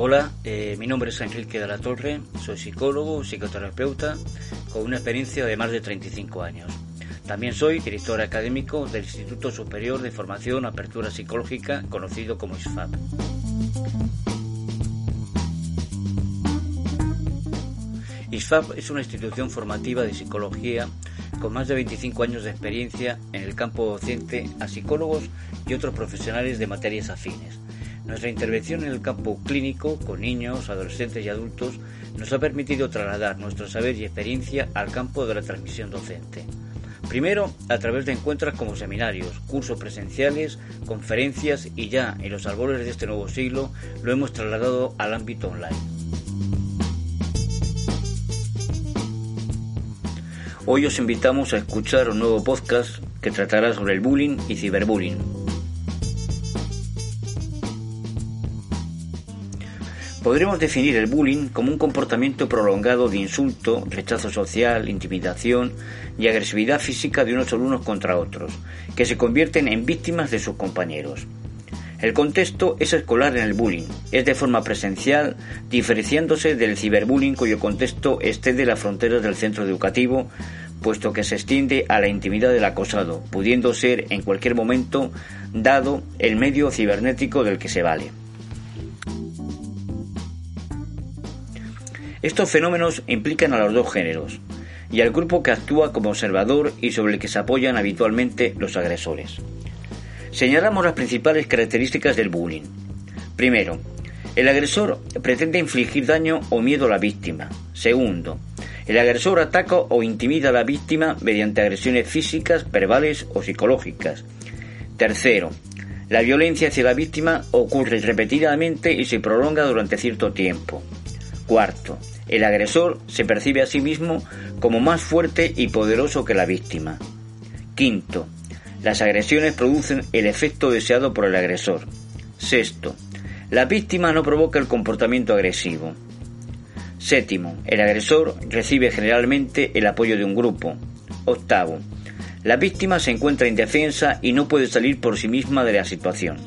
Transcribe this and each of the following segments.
Hola, eh, mi nombre es Enrique de la Torre, soy psicólogo, psicoterapeuta, con una experiencia de más de 35 años. También soy director académico del Instituto Superior de Formación Apertura Psicológica, conocido como ISFAP. ISFAP es una institución formativa de psicología con más de 25 años de experiencia en el campo docente a psicólogos y otros profesionales de materias afines nuestra intervención en el campo clínico con niños, adolescentes y adultos nos ha permitido trasladar nuestro saber y experiencia al campo de la transmisión docente. Primero, a través de encuentros como seminarios, cursos presenciales, conferencias y ya en los albores de este nuevo siglo lo hemos trasladado al ámbito online. Hoy os invitamos a escuchar un nuevo podcast que tratará sobre el bullying y ciberbullying Podremos definir el bullying como un comportamiento prolongado de insulto, rechazo social, intimidación y agresividad física de unos alumnos contra otros, que se convierten en víctimas de sus compañeros. El contexto es escolar en el bullying, es de forma presencial, diferenciándose del ciberbullying cuyo contexto excede las fronteras del centro educativo, puesto que se extiende a la intimidad del acosado, pudiendo ser en cualquier momento dado el medio cibernético del que se vale. Estos fenómenos implican a los dos géneros y al grupo que actúa como observador y sobre el que se apoyan habitualmente los agresores. Señalamos las principales características del bullying. Primero, el agresor pretende infligir daño o miedo a la víctima. Segundo, el agresor ataca o intimida a la víctima mediante agresiones físicas, verbales o psicológicas. Tercero, la violencia hacia la víctima ocurre repetidamente y se prolonga durante cierto tiempo. Cuarto, el agresor se percibe a sí mismo como más fuerte y poderoso que la víctima. Quinto, las agresiones producen el efecto deseado por el agresor. Sexto, la víctima no provoca el comportamiento agresivo. Séptimo, el agresor recibe generalmente el apoyo de un grupo. Octavo, la víctima se encuentra indefensa y no puede salir por sí misma de la situación.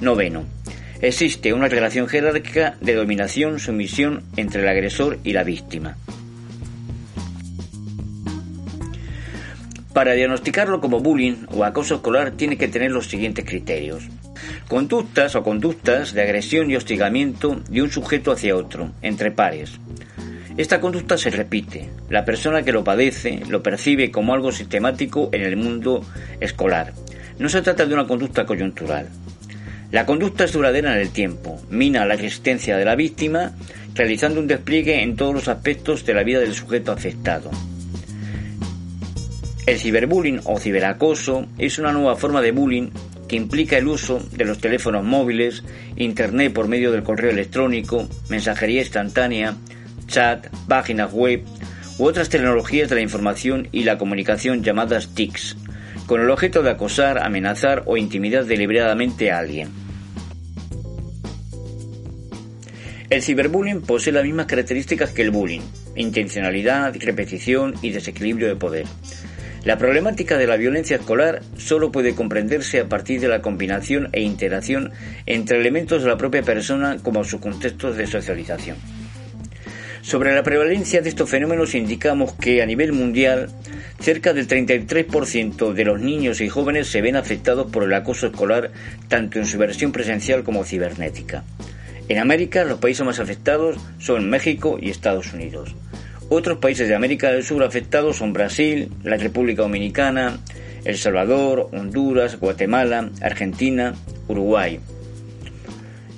Noveno, Existe una relación jerárquica de dominación-sumisión entre el agresor y la víctima. Para diagnosticarlo como bullying o acoso escolar tiene que tener los siguientes criterios. Conductas o conductas de agresión y hostigamiento de un sujeto hacia otro, entre pares. Esta conducta se repite. La persona que lo padece lo percibe como algo sistemático en el mundo escolar. No se trata de una conducta coyuntural. La conducta es duradera en el tiempo, mina la existencia de la víctima, realizando un despliegue en todos los aspectos de la vida del sujeto afectado. El ciberbullying o ciberacoso es una nueva forma de bullying que implica el uso de los teléfonos móviles, Internet por medio del correo electrónico, mensajería instantánea, chat, páginas web u otras tecnologías de la información y la comunicación llamadas TICs, con el objeto de acosar, amenazar o intimidar deliberadamente a alguien. El ciberbullying posee las mismas características que el bullying, intencionalidad, repetición y desequilibrio de poder. La problemática de la violencia escolar solo puede comprenderse a partir de la combinación e interacción entre elementos de la propia persona como sus contextos de socialización. Sobre la prevalencia de estos fenómenos indicamos que a nivel mundial cerca del 33% de los niños y jóvenes se ven afectados por el acoso escolar tanto en su versión presencial como cibernética. En América, los países más afectados son México y Estados Unidos. Otros países de América del Sur afectados son Brasil, la República Dominicana, El Salvador, Honduras, Guatemala, Argentina, Uruguay.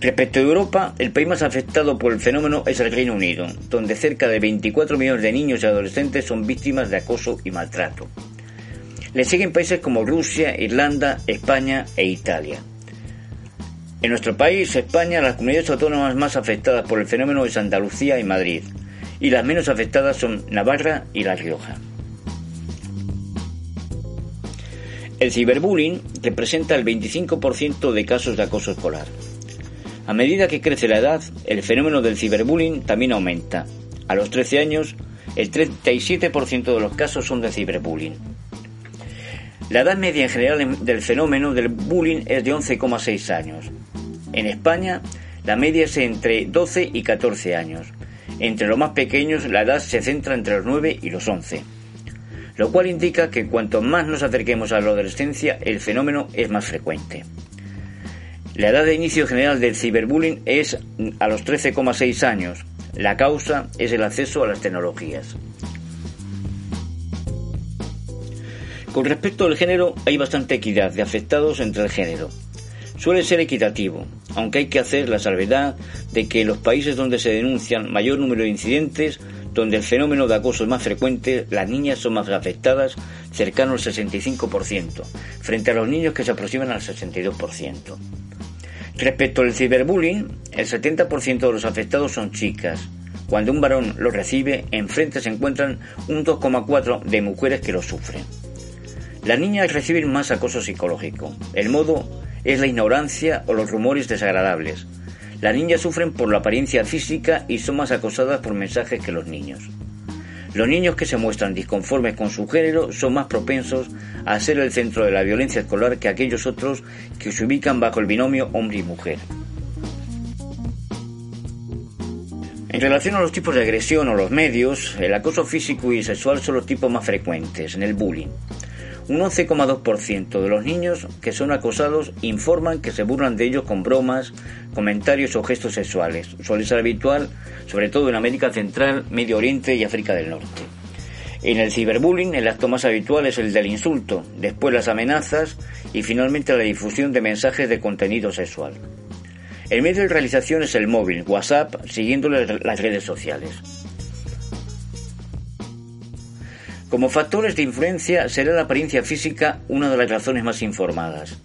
Respecto a Europa, el país más afectado por el fenómeno es el Reino Unido, donde cerca de 24 millones de niños y adolescentes son víctimas de acoso y maltrato. Le siguen países como Rusia, Irlanda, España e Italia. En nuestro país, España, las comunidades autónomas más afectadas por el fenómeno es Andalucía y Madrid, y las menos afectadas son Navarra y La Rioja. El ciberbullying representa el 25% de casos de acoso escolar. A medida que crece la edad, el fenómeno del ciberbullying también aumenta. A los 13 años, el 37% de los casos son de ciberbullying. La edad media en general del fenómeno del bullying es de 11,6 años. En España, la media es entre 12 y 14 años. Entre los más pequeños, la edad se centra entre los 9 y los 11 lo cual indica que cuanto más nos acerquemos a la adolescencia, el fenómeno es más frecuente. La edad de inicio general del ciberbullying es a los 13,6 años. La causa es el acceso a las tecnologías. Con respecto al género, hay bastante equidad de afectados entre el género. Suele ser equitativo, aunque hay que hacer la salvedad de que en los países donde se denuncian mayor número de incidentes donde el fenómeno de acoso es más frecuente, las niñas son más afectadas, cercano al 65%, frente a los niños que se aproximan al 62%. Respecto al ciberbullying, el 70% de los afectados son chicas. Cuando un varón lo recibe, enfrente se encuentran un 2,4 de mujeres que lo sufren. Las niñas reciben más acoso psicológico. El modo es la ignorancia o los rumores desagradables, las niñas sufren por la apariencia física y son más acosadas por mensajes que los niños. Los niños que se muestran disconformes con su género son más propensos a ser el centro de la violencia escolar que aquellos otros que se ubican bajo el binomio hombre y mujer. En relación a los tipos de agresión o los medios, el acoso físico y sexual son los tipos más frecuentes en el bullying. Un 11,2% de los niños que son acosados informan que se burlan de ellos con bromas, comentarios o gestos sexuales. Suele ser habitual, sobre todo en América Central, Medio Oriente y África del Norte. En el ciberbullying, el acto más habitual es el del insulto, después las amenazas y finalmente la difusión de mensajes de contenido sexual. El medio de realización es el móvil, WhatsApp, siguiendo las redes sociales. Como factores de influencia será la apariencia física una de las razones más informadas.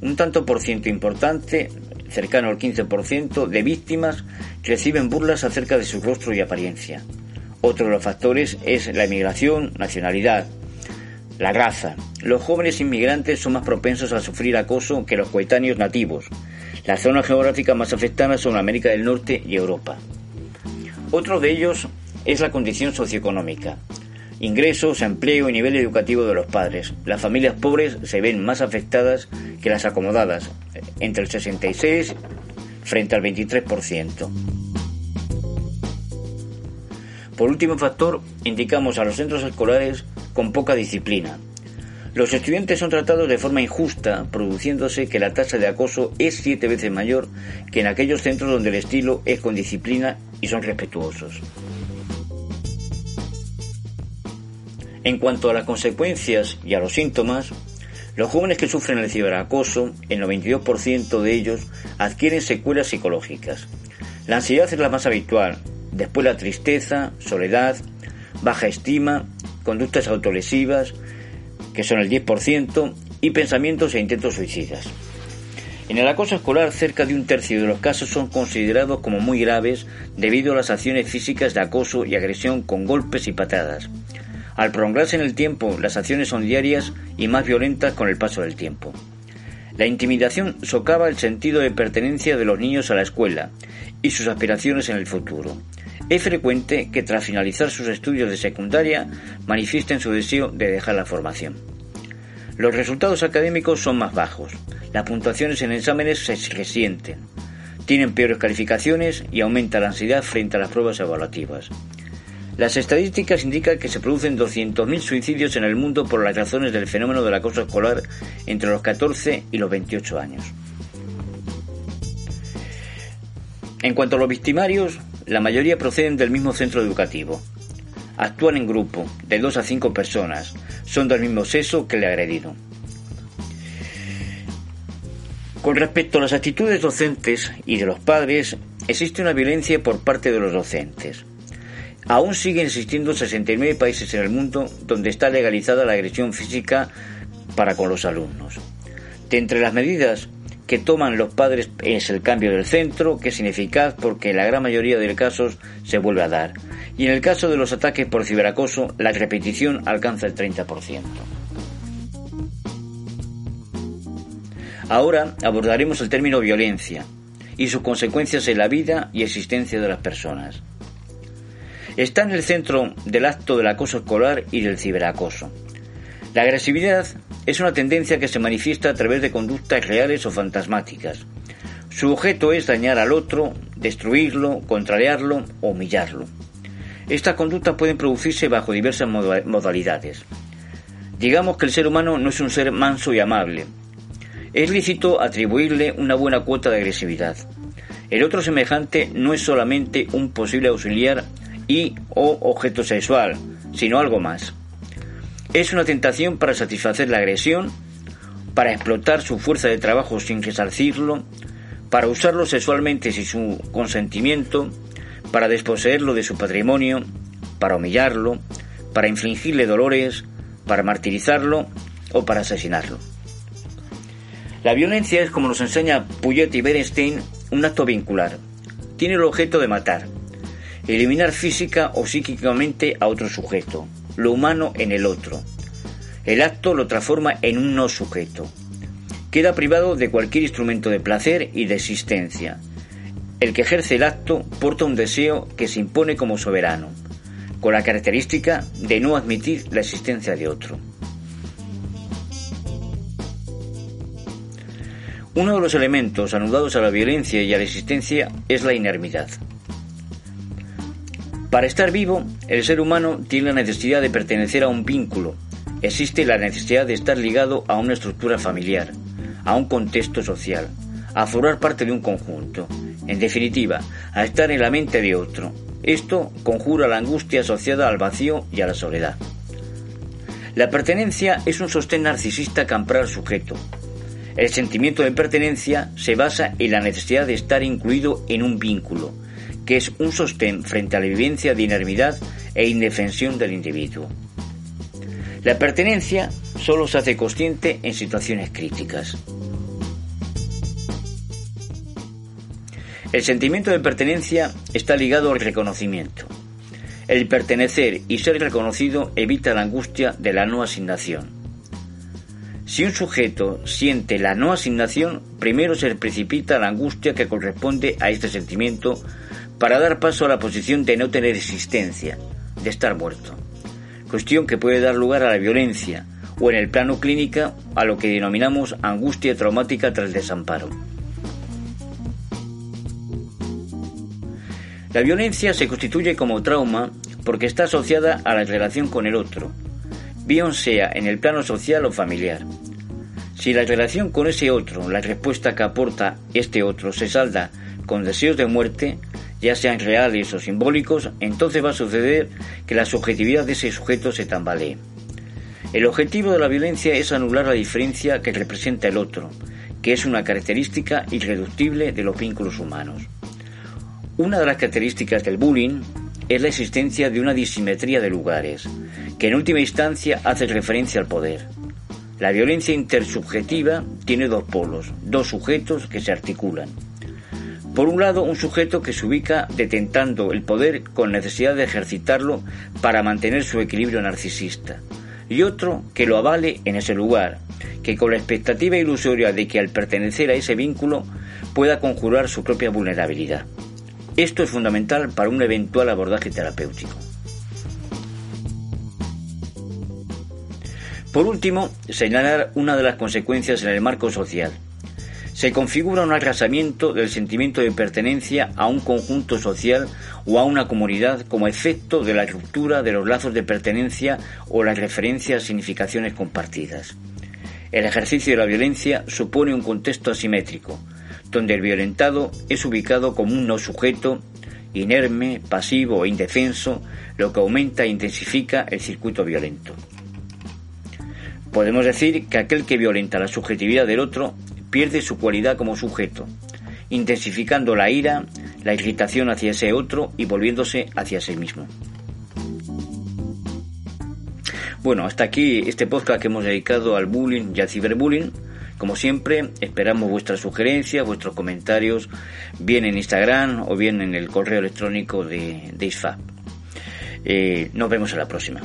Un tanto por ciento importante, cercano al 15%, de víctimas reciben burlas acerca de su rostro y apariencia. Otro de los factores es la emigración, nacionalidad, la raza. Los jóvenes inmigrantes son más propensos a sufrir acoso que los coetáneos nativos. Las zonas geográficas más afectadas son América del Norte y Europa. Otro de ellos es la condición socioeconómica ingresos, empleo y nivel educativo de los padres. Las familias pobres se ven más afectadas que las acomodadas, entre el 66 frente al 23%. Por último factor, indicamos a los centros escolares con poca disciplina. Los estudiantes son tratados de forma injusta, produciéndose que la tasa de acoso es siete veces mayor que en aquellos centros donde el estilo es con disciplina y son respetuosos. En cuanto a las consecuencias y a los síntomas, los jóvenes que sufren el ciberacoso, el 92% de ellos adquieren secuelas psicológicas. La ansiedad es la más habitual, después la tristeza, soledad, baja estima, conductas autolesivas, que son el 10%, y pensamientos e intentos suicidas. En el acoso escolar, cerca de un tercio de los casos son considerados como muy graves debido a las acciones físicas de acoso y agresión con golpes y patadas. Al prolongarse en el tiempo, las acciones son diarias y más violentas con el paso del tiempo. La intimidación socava el sentido de pertenencia de los niños a la escuela y sus aspiraciones en el futuro. Es frecuente que tras finalizar sus estudios de secundaria manifiesten su deseo de dejar la formación. Los resultados académicos son más bajos, las puntuaciones en exámenes se resienten, tienen peores calificaciones y aumenta la ansiedad frente a las pruebas evaluativas. Las estadísticas indican que se producen 200.000 suicidios en el mundo por las razones del fenómeno del acoso escolar entre los 14 y los 28 años. En cuanto a los victimarios, la mayoría proceden del mismo centro educativo. Actúan en grupo, de dos a cinco personas. Son del mismo sexo que el agredido. Con respecto a las actitudes docentes y de los padres, existe una violencia por parte de los docentes. Aún siguen existiendo 69 países en el mundo donde está legalizada la agresión física para con los alumnos. De entre las medidas que toman los padres es el cambio del centro, que es ineficaz porque en la gran mayoría de casos se vuelve a dar. Y en el caso de los ataques por ciberacoso, la repetición alcanza el 30%. Ahora abordaremos el término violencia y sus consecuencias en la vida y existencia de las personas. Está en el centro del acto del acoso escolar y del ciberacoso. La agresividad es una tendencia que se manifiesta a través de conductas reales o fantasmáticas. Su objeto es dañar al otro, destruirlo, contrariarlo o humillarlo. Estas conductas pueden producirse bajo diversas modalidades. Digamos que el ser humano no es un ser manso y amable. Es lícito atribuirle una buena cuota de agresividad. El otro semejante no es solamente un posible auxiliar y o objeto sexual, sino algo más. Es una tentación para satisfacer la agresión, para explotar su fuerza de trabajo sin resarcirlo, para usarlo sexualmente sin su consentimiento, para desposeerlo de su patrimonio, para humillarlo, para infligirle dolores, para martirizarlo o para asesinarlo. La violencia es, como nos enseña Puyet y Bernstein, un acto vincular. Tiene el objeto de matar, eliminar física o psíquicamente a otro sujeto, lo humano en el otro. El acto lo transforma en un no sujeto. Queda privado de cualquier instrumento de placer y de existencia. El que ejerce el acto porta un deseo que se impone como soberano, con la característica de no admitir la existencia de otro. Uno de los elementos anudados a la violencia y a la existencia es la inermidad. Para estar vivo, el ser humano tiene la necesidad de pertenecer a un vínculo. Existe la necesidad de estar ligado a una estructura familiar, a un contexto social, a formar parte de un conjunto. En definitiva, a estar en la mente de otro. Esto conjura la angustia asociada al vacío y a la soledad. La pertenencia es un sostén narcisista que ampara al sujeto. El sentimiento de pertenencia se basa en la necesidad de estar incluido en un vínculo, que es un sostén frente a la vivencia de inermidad e indefensión del individuo. La pertenencia solo se hace consciente en situaciones críticas. El sentimiento de pertenencia está ligado al reconocimiento. El pertenecer y ser reconocido evita la angustia de la no asignación. Si un sujeto siente la no asignación, primero se precipita la angustia que corresponde a este sentimiento para dar paso a la posición de no tener existencia, de estar muerto. Cuestión que puede dar lugar a la violencia o en el plano clínica a lo que denominamos angustia traumática tras desamparo. La violencia se constituye como trauma porque está asociada a la relación con el otro, bien sea en el plano social o familiar. Si la relación con ese otro, la respuesta que aporta este otro, se salda con deseos de muerte, ya sean reales o simbólicos, entonces va a suceder que la subjetividad de ese sujeto se tambalee. El objetivo de la violencia es anular la diferencia que representa el otro, que es una característica irreductible de los vínculos humanos. Una de las características del bullying es la existencia de una disimetría de lugares, que en última instancia hace referencia al poder. La violencia intersubjetiva tiene dos polos, dos sujetos que se articulan. Por un lado, un sujeto que se ubica detentando el poder con necesidad de ejercitarlo para mantener su equilibrio narcisista. Y otro que lo avale en ese lugar, que con la expectativa ilusoria de que al pertenecer a ese vínculo pueda conjurar su propia vulnerabilidad. Esto es fundamental para un eventual abordaje terapéutico. Por último, señalar una de las consecuencias en el marco social, se configura un arrasamiento del sentimiento de pertenencia a un conjunto social o a una comunidad como efecto de la ruptura de los lazos de pertenencia o la referencia a significaciones compartidas. El ejercicio de la violencia supone un contexto asimétrico, donde el violentado es ubicado como un no sujeto, inerme, pasivo e indefenso, lo que aumenta e intensifica el circuito violento. Podemos decir que aquel que violenta la subjetividad del otro pierde su cualidad como sujeto, intensificando la ira, la irritación hacia ese otro y volviéndose hacia sí mismo. Bueno, hasta aquí este podcast que hemos dedicado al bullying y al ciberbullying. Como siempre, esperamos vuestras sugerencias, vuestros comentarios, bien en Instagram o bien en el correo electrónico de, de ISFAP. Eh, nos vemos a la próxima.